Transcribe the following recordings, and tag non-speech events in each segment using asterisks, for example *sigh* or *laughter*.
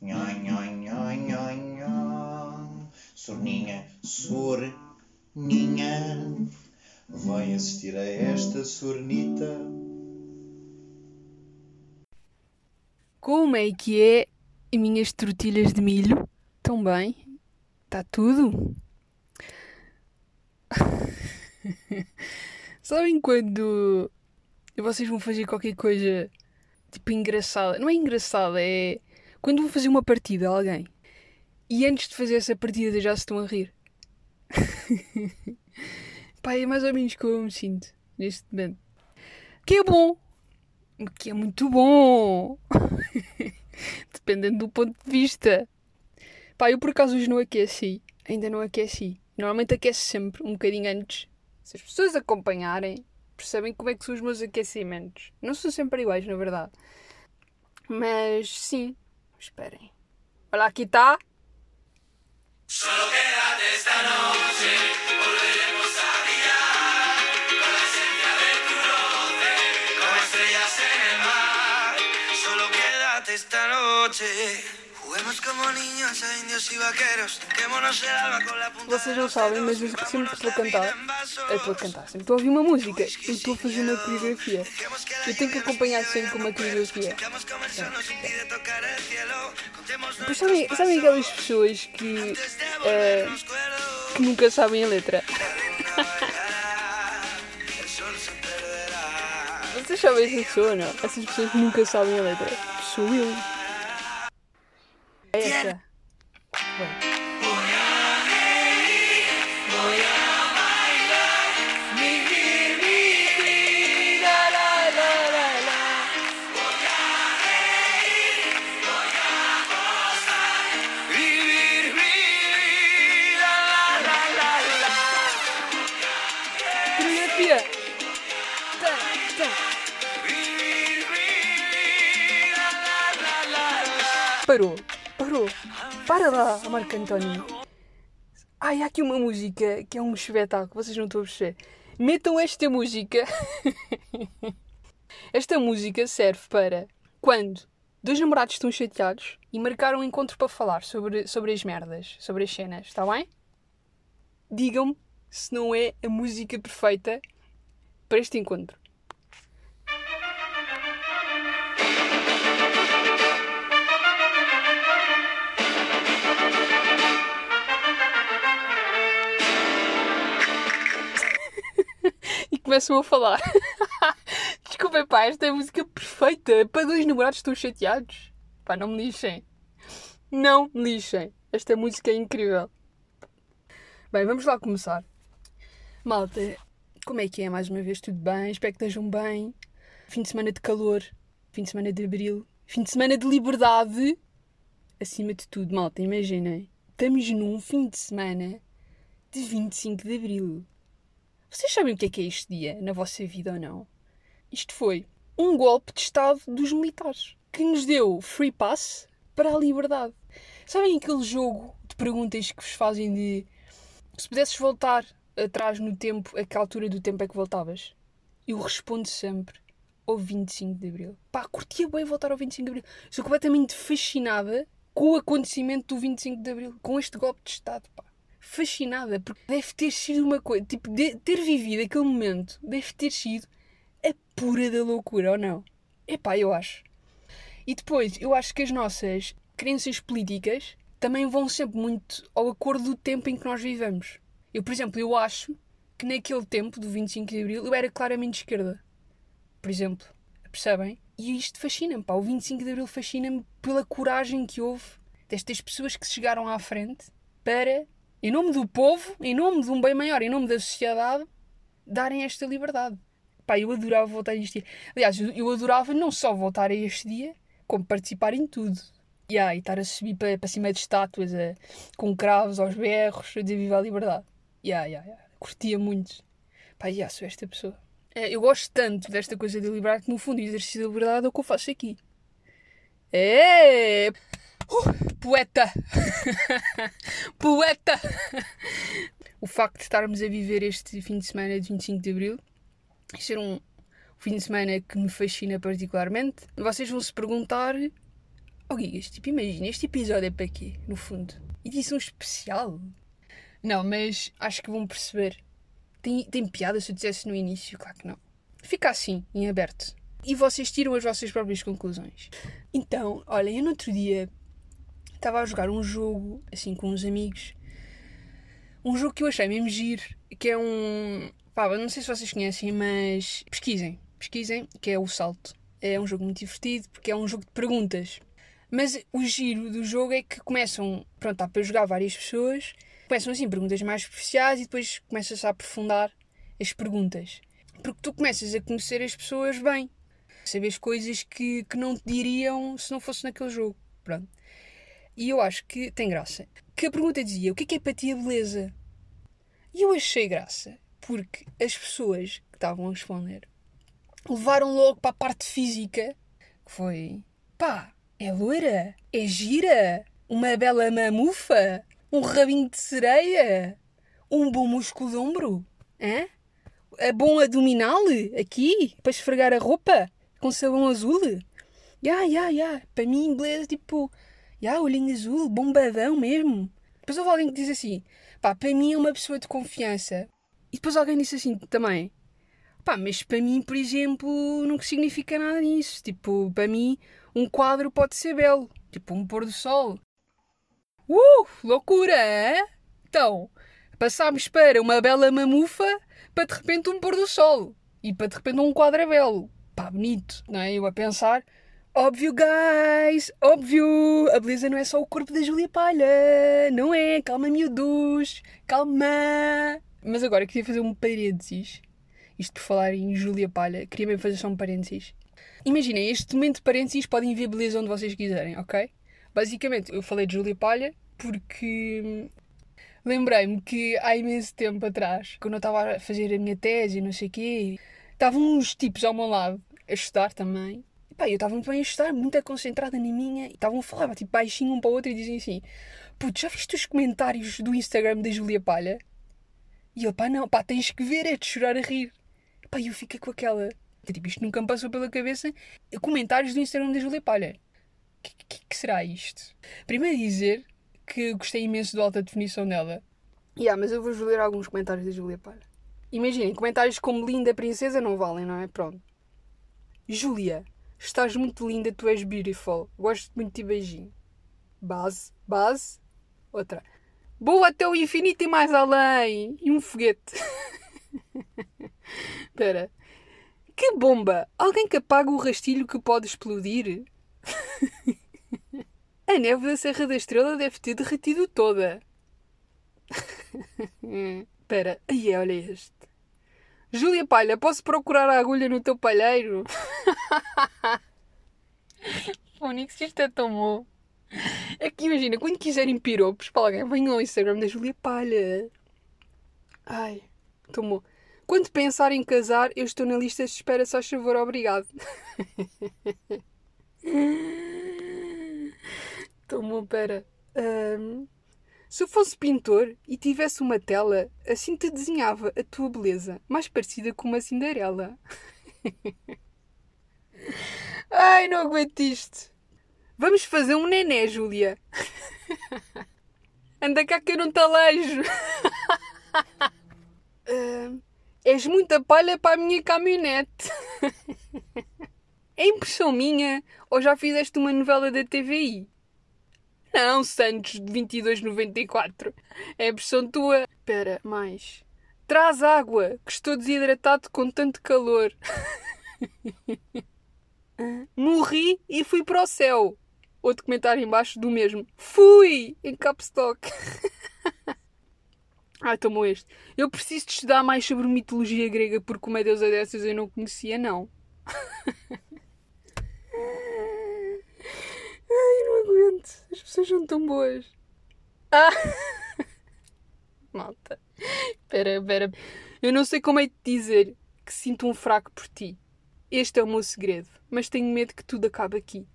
Nhoi, nhoi, nhoi, nhoi, nhoi. Sorninha, sorninha. Vai assistir a esta sornita. Como é que é, minhas tortilhas de milho? Estão bem? Está tudo? *laughs* Sabem quando vocês vão fazer qualquer coisa tipo engraçada? Não é engraçada, é quando vão fazer uma partida a alguém e antes de fazer essa partida já se estão a rir. *laughs* Pá, é mais ou menos como eu me sinto neste momento. Que é bom, que é muito bom. *laughs* Dependendo do ponto de vista. Pá, eu por acaso hoje não aqueci. Ainda não aqueci. Normalmente aquece sempre um bocadinho antes. Se as pessoas acompanharem, percebem como é que são os meus aquecimentos. Não são sempre iguais, na verdade. Mas sim. Esperem. Olha, aqui está. Solo quédate esta esta. Vocês não sabem, mas eu sempre buscamos estou a cantar. Eu estou a cantar, sempre estou a ouvir uma música. Eu estou a fazer uma coreografia. Eu tenho que acompanhar sempre com uma coreografia. Pois sabem, sabem aquelas pessoas que, cuerdos. que nunca sabem a letra? Vocês sabem essa pessoa ou não? Essas pessoas que nunca sabem a letra. Sou eu. Ahí está. Para lá, Marco António. Ai, há aqui uma música que é um espetáculo, vocês não estão a perceber. Metam esta música. *laughs* esta música serve para quando dois namorados estão chateados e marcaram um encontro para falar sobre, sobre as merdas, sobre as cenas, está bem? Digam-me se não é a música perfeita para este encontro. Começam a falar. *laughs* Desculpem, pá, esta é a música perfeita para dois namorados estão chateados. Pá, não me lixem. Não me lixem. Esta música é incrível. Bem, vamos lá começar. Malta, como é que é mais uma vez? Tudo bem? Espero que estejam bem. Fim de semana de calor, fim de semana de abril, fim de semana de liberdade. Acima de tudo, malta, imaginem. Estamos num fim de semana de 25 de abril. Vocês sabem o que é que é este dia na vossa vida ou não? Isto foi um golpe de Estado dos militares que nos deu free pass para a liberdade. Sabem aquele jogo de perguntas que vos fazem de se pudesses voltar atrás no tempo, a que altura do tempo é que voltavas? Eu respondo sempre ao 25 de Abril. Pá, curtia bem voltar ao 25 de Abril. Estou completamente fascinada com o acontecimento do 25 de Abril, com este golpe de Estado, pá. Fascinada, porque deve ter sido uma coisa, tipo, ter vivido aquele momento, deve ter sido a pura da loucura, ou não? Epá, eu acho. E depois, eu acho que as nossas crenças políticas também vão sempre muito ao acordo do tempo em que nós vivemos. Eu, por exemplo, eu acho que naquele tempo do 25 de Abril eu era claramente de esquerda. Por exemplo, percebem? E isto fascina-me, pá. O 25 de Abril fascina-me pela coragem que houve destas pessoas que chegaram à frente para, em nome do povo, em nome de um bem maior, em nome da sociedade, darem esta liberdade. Pá, eu adorava voltar a este dia. Aliás, eu- adorava não só voltar a este dia, como participar em tudo. Yeah, e estar a subir para, para cima de estátuas a- com cravos aos berros, a dizer viva a liberdade. Yeah, yeah, yeah. Curtia muito. Pá, yeah, sou esta pessoa. É, eu gosto tanto desta coisa de liberdade que, no fundo, o exercício da liberdade é o que eu faço aqui. É! Uh, poeta! *laughs* poeta! o facto de estarmos a viver este fim de semana de 25 de Abril ser um fim de semana que me fascina particularmente. Vocês vão se perguntar: Oh, Gigas, tipo, imagina, este episódio é para quê, no fundo? Edição especial? Não, mas acho que vão perceber. Tem, tem piada se eu dissesse no início? Claro que não. Fica assim, em aberto. E vocês tiram as vossas próprias conclusões. Então, olhem, eu no outro dia estava a jogar um jogo, assim, com uns amigos. Um jogo que eu achei mesmo giro, que é um... Pá, não sei se vocês conhecem, mas pesquisem. Pesquisem, que é o Salto. É um jogo muito divertido, porque é um jogo de perguntas. Mas o giro do jogo é que começam, pronto, há para jogar várias pessoas, começam assim perguntas mais superficiais e depois começas a aprofundar as perguntas. Porque tu começas a conhecer as pessoas bem. Sabes coisas que, que não te diriam se não fosse naquele jogo. Pronto. E eu acho que tem graça. Que a pergunta dizia: o que é que é para ti a beleza? E eu achei graça, porque as pessoas que estavam a responder levaram logo para a parte física, que foi: pá, é loira, é gira, uma bela mamufa, um rabinho de sereia, um bom músculo de ombro, hã? A bom abdominal aqui, para esfregar a roupa, com sabão azul. Ya, ya, ya, para mim inglês tipo, ya, olhinho azul, bombadão mesmo. Depois houve alguém que diz assim, pá, para mim é uma pessoa de confiança. E depois alguém disse assim também, pá, mas para mim, por exemplo, não significa nada nisso. Tipo, para mim, um quadro pode ser belo, tipo um pôr do sol. Uh, loucura, é? Então, passámos para uma bela mamufa para de repente um pôr do sol e para de repente um quadro é belo. Pá, bonito, não é? Eu a pensar, óbvio, guys, óbvio, a beleza não é só o corpo da Júlia Palha, não é? Calma, miúdos, calma. Mas agora queria fazer um parênteses. Isto por falar em Júlia Palha, queria mesmo fazer só um parênteses. Imaginem, este momento de parênteses podem ver beleza onde vocês quiserem, ok? Basicamente, eu falei de Júlia Palha porque lembrei-me que há imenso tempo atrás, quando eu estava a fazer a minha tese e não sei o quê, estavam uns tipos ao meu lado a estudar também. E pá, eu estava muito bem a estudar, muito concentrada na minha, e estavam a falar, tipo, baixinho um para o outro e dizem assim: Putz, já viste os comentários do Instagram da Júlia Palha? E eu, pá, não, pá, tens que ver, é de chorar a rir. E pá, eu fiquei com aquela. Tipo, isto nunca me passou pela cabeça. Comentários do Instagram da Júlia Palha. O que, que, que será isto? Primeiro dizer que gostei imenso da alta definição dela. Yeah, mas eu vou ler alguns comentários da Júlia Palha. Imaginem, comentários como linda princesa não valem, não é? Pronto. Júlia, estás muito linda, tu és beautiful. Gosto muito de beijinho. Base, base. Outra. Boa até o infinito e mais além. E um foguete. *laughs* Espera. Que bomba! Alguém que apaga o rastilho que pode explodir? *laughs* A neve da Serra da Estrela deve ter derretido toda. *laughs* Espera, aí olha este. Júlia Palha, posso procurar a agulha no teu palheiro? *laughs* Fónix, isto é tão bom. É que imagina, quando quiserem piropos para alguém, venham ao Instagram da Júlia Palha. Ai, tomou. Quando pensar em casar, eu estou na lista de espera, só favor, obrigado. *laughs* Tomou, pera. Ahm, se eu fosse pintor e tivesse uma tela, assim te desenhava a tua beleza, mais parecida com uma Cinderela. *laughs* Ai, não aguento isto. Vamos fazer um nené, Júlia. *laughs* Anda cá que eu não te alejo. *laughs* Ahm, és muita palha para a minha caminhonete. É impressão minha ou já fizeste uma novela da TVI? Não, Santos de 2294. É impressão tua. Espera, mais. Traz água, que estou desidratado com tanto calor. *laughs* Morri e fui para o céu. Outro comentário embaixo do mesmo. Fui! Em capstock. *laughs* Ai, tomou este. Eu preciso de estudar mais sobre mitologia grega porque uma deusa dessas eu não conhecia, não. Ai, não são tão boas. Ah! *laughs* Malta. Espera, espera. Eu não sei como é de dizer que sinto um fraco por ti. Este é o meu segredo, mas tenho medo que tudo acabe aqui.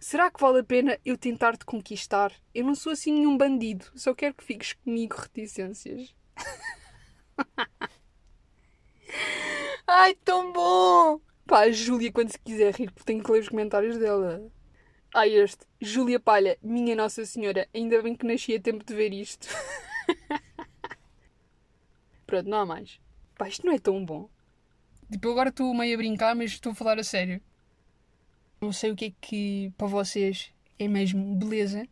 Será que vale a pena eu tentar te conquistar? Eu não sou assim nenhum bandido, só quero que fiques comigo, reticências. *laughs* Ai, tão bom! Pá, a Júlia, quando se quiser rir, porque tenho que ler os comentários dela. Ah, este. Júlia Palha, minha Nossa Senhora, ainda bem que nasci a tempo de ver isto. *laughs* Pronto, não há mais. Pá, isto não é tão bom. Tipo, eu agora estou meio a brincar, mas estou a falar a sério. Não sei o que é que para vocês é mesmo beleza.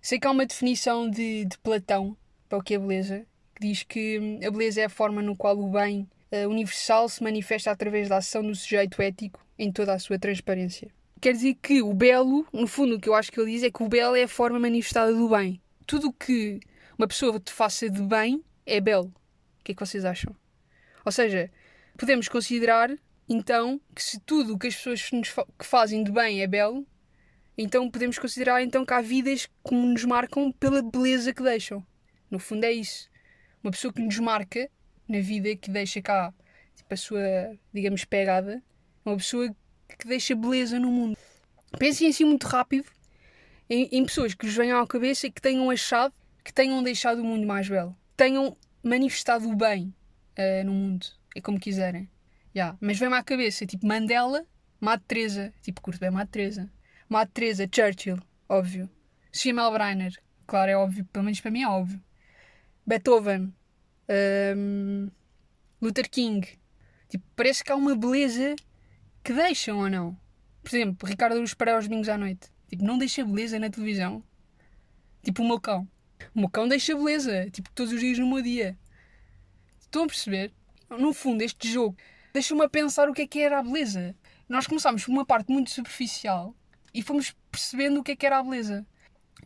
Sei que há uma definição de, de Platão para o que é beleza, que diz que hum, a beleza é a forma no qual o bem eh, universal se manifesta através da ação do sujeito ético em toda a sua transparência. Quer dizer que o belo, no fundo, o que eu acho que ele diz é que o belo é a forma manifestada do bem. Tudo o que uma pessoa te faça de bem é belo. O que é que vocês acham? Ou seja, podemos considerar, então, que se tudo o que as pessoas fa- que fazem de bem é belo, então podemos considerar então que há vidas que nos marcam pela beleza que deixam. No fundo é isso. Uma pessoa que nos marca na vida, que deixa cá tipo, a sua, digamos, pegada, é uma pessoa que deixa beleza no mundo. Pensem assim muito rápido em, em pessoas que vos venham à cabeça e que tenham achado, que tenham deixado o mundo mais belo. Tenham manifestado o bem eh, no mundo. É como quiserem. Yeah. Mas vem-me à cabeça, tipo Mandela, Madre Teresa. Tipo, curto bem Madre Teresa. Madre Teresa, Churchill, óbvio. Sofia Melbreiner, claro, é óbvio. Pelo menos para mim é óbvio. Beethoven. hum, Luther King. Tipo, parece que há uma beleza que deixam ou não. Por exemplo, Ricardo Luz Pereira aos domingos à noite. Tipo, não deixa beleza na televisão. Tipo o meu cão. O meu cão deixa beleza. Tipo, todos os dias no meu dia. Estão a perceber? No fundo, este jogo deixa-me a pensar o que é que era a beleza. Nós começámos por uma parte muito superficial e fomos percebendo o que é que era a beleza.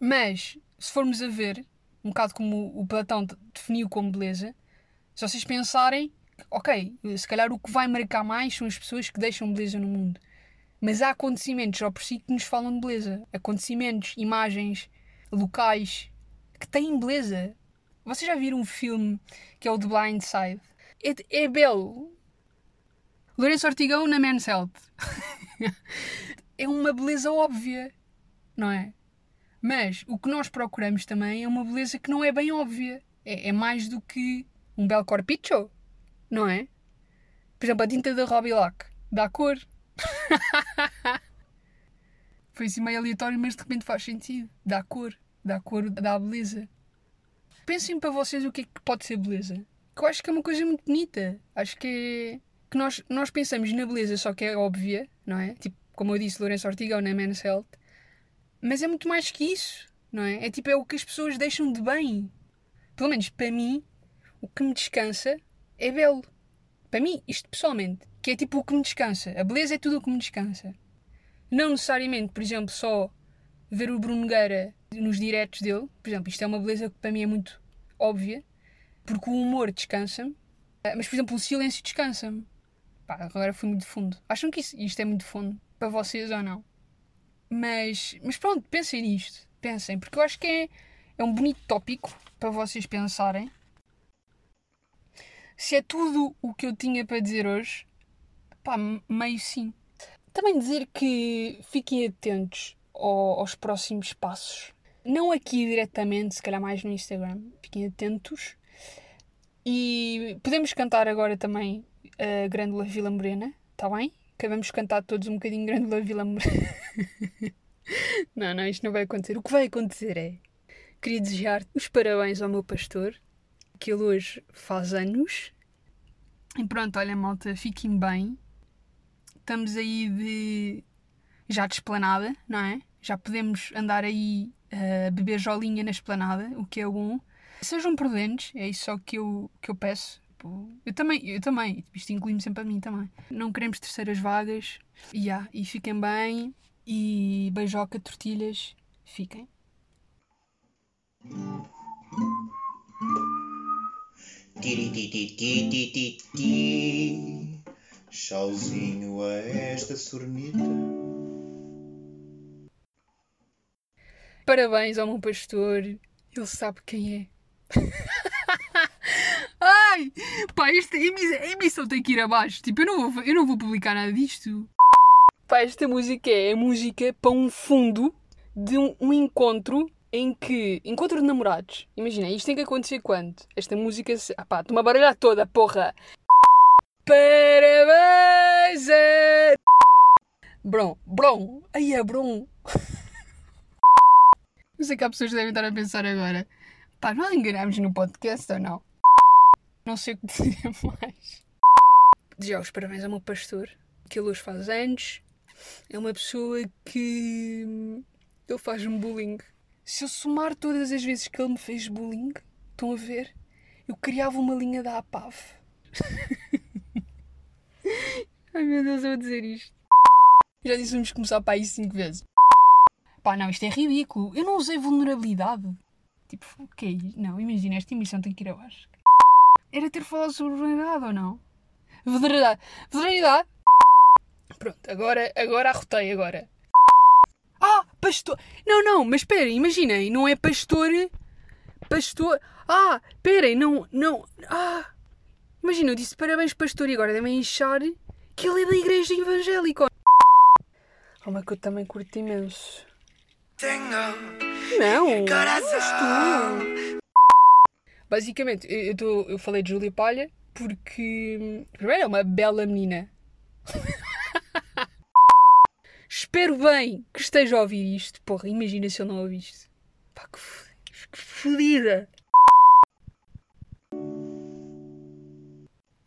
Mas, se formos a ver, um bocado como o Platão de- definiu como beleza, se vocês pensarem, ok, se calhar o que vai marcar mais são as pessoas que deixam beleza no mundo. Mas há acontecimentos só por si que nos falam de beleza. Acontecimentos, imagens, locais que têm beleza. Vocês já viram um filme que é o The Blind Side? É, é belo. Lourenço Ortigão na Men's Health. *laughs* é uma beleza óbvia, não é? Mas o que nós procuramos também é uma beleza que não é bem óbvia. É, é mais do que um belo corpicho, não é? Por exemplo, a tinta da Robilac dá cor. *laughs* Foi assim meio aleatório, mas de repente faz sentido. Dá cor, dá cor, dá beleza. Pensem para vocês o que é que pode ser beleza. Que eu acho que é uma coisa muito bonita. Acho que é. Que nós, nós pensamos na beleza só que é óbvia, não é? Tipo, como eu disse, Lourenço Ortigão na Men's Health. Mas é muito mais que isso, não é? É tipo, é o que as pessoas deixam de bem. Pelo menos para mim, o que me descansa é belo. Para mim, isto pessoalmente, que é tipo o que me descansa. A beleza é tudo o que me descansa. Não necessariamente, por exemplo, só ver o Bruno Nogueira nos diretos dele. Por exemplo, isto é uma beleza que para mim é muito óbvia, porque o humor descansa-me. Ah, Mas, por exemplo, o silêncio descansa-me. Pá, agora fui muito fundo. Acham que isto é muito fundo para vocês ou não? Mas, mas pronto, pensem nisto. Pensem, porque eu acho que é, é um bonito tópico para vocês pensarem. Se é tudo o que eu tinha para dizer hoje, pá, meio sim. Também dizer que fiquem atentos ao- aos próximos passos. Não aqui diretamente, se calhar mais no Instagram. Fiquem atentos. E podemos cantar agora também a Grândola Vila Morena, está bem? Acabamos de cantar todos um bocadinho Grândola Vila Morena. *laughs* não, não, isto não vai acontecer. O que vai acontecer é. Queria desejar os parabéns ao meu pastor, que ele hoje faz anos. E pronto, olha, malta, fiquem bem. Estamos aí de. já de esplanada, não é? Já podemos andar aí a beber jolinha na esplanada, o que é bom. Sejam prudentes, é isso só que eu, que eu peço. Eu também, eu também, isto inclui-me sempre a mim também. Não queremos terceiras vagas. E, ah, e fiquem bem. E beijoca, tortilhas, fiquem. Tiritititititi. Chauzinho a esta sornita. Parabéns ao meu pastor. Ele sabe quem é. *laughs* Ai! Pá, esta emissão tem que ir abaixo. Tipo, eu não vou, eu não vou publicar nada disto. Pá, esta música é a música para um fundo de um, um encontro em que. Encontro de namorados. Imagina, isto tem que acontecer quando? Esta música. se- Ah pá, estou-me toda, porra! Parabéns a... Bron, Bron, aí é Bron. Eu sei que há pessoas que devem estar a pensar agora. Pá, nós enganámos no podcast ou não? Não sei o que dizer *laughs* mais. Desejar os parabéns ao meu pastor, que ele hoje faz anos. É uma pessoa que. Ele faz-me bullying. Se eu somar todas as vezes que ele me fez bullying, estão a ver? Eu criava uma linha da APAV. *laughs* Ai meu Deus, eu vou dizer isto. Já disse vamos começar para aí cinco vezes. Pá, não, isto é ridículo. Eu não usei vulnerabilidade. Tipo, o que é isto? Não, imagina, esta emissão tem que ir abaixo. Era ter falado sobre vulnerabilidade ou não? Vulnerabilidade. Vulnerabilidade. Pronto, agora, agora arrotei, agora. Pastor. Não, não, mas esperem, imaginem, não é pastor. Pastor. Ah, esperem, não, não. Ah. Imagina, eu disse parabéns, pastor, e agora devem achar que ele é da igreja evangélica. Calma que eu também curto imenso. Não, tu. Basicamente, eu, eu, tô- eu falei de Júlia Palha porque, primeiro, é uma bela menina. Espero bem que esteja a ouvir isto. Porra, imagina se eu não ouviste. Pá, que fodida.